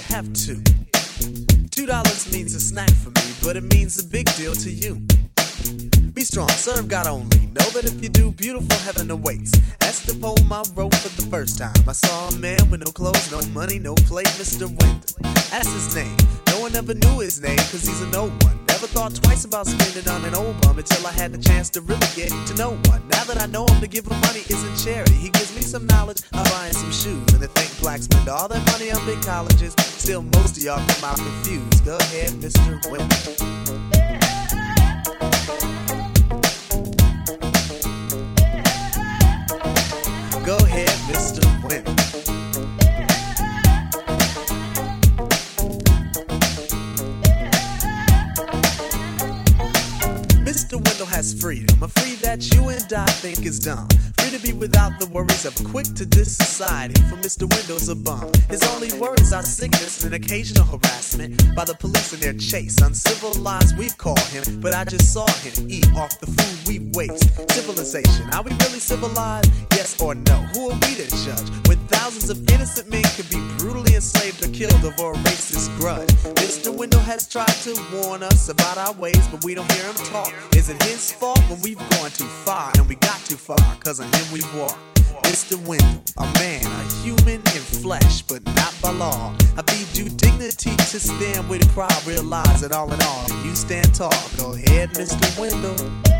the. Have two. Two dollars means a snack for me, but it means a big deal to you. Be strong, serve God only. Know that if you do, beautiful heaven awaits. Esther pulled my rope for the first time. I saw a man with no clothes, no money, no plate, Mr. Wendal. That's his name. No one ever knew his name, cause he's a no one. Never thought twice about spending on an old bum until I had the chance to really get to know one. Now that I know him, to give him money isn't charity. He gives me some knowledge of buying some shoes. And to think blacks spend all that money on big colleges, still most of y'all come out confused. Go ahead, Mr. Wendal. Go ahead, Mr. Wendal. Mr. Wendal has freedom, a free that you and I think is dumb. Free to be without the worries of quick to diss society. For Mr. Wendal's a bum. His only worries are sickness and occasional harassment by the police in their chase. Uncivilized, we've called him, but I just saw him eat off the food we waste. Civilization, are we really civilized? Yes or no? Who are we to judge when thousands of innocent men could be brutally enslaved or killed over a racist grudge? Mr. Wendal has tried to warn us about our ways, but we don't hear him talk. Is it his fault when we've gone too far and we got too far? Cause of him we walk. Mr. Wendal, a man, a human in flesh, but not by law. I feed you dignity to stand with the crowd, realize that all in all, you stand tall. Go ahead, Mr. Wendal.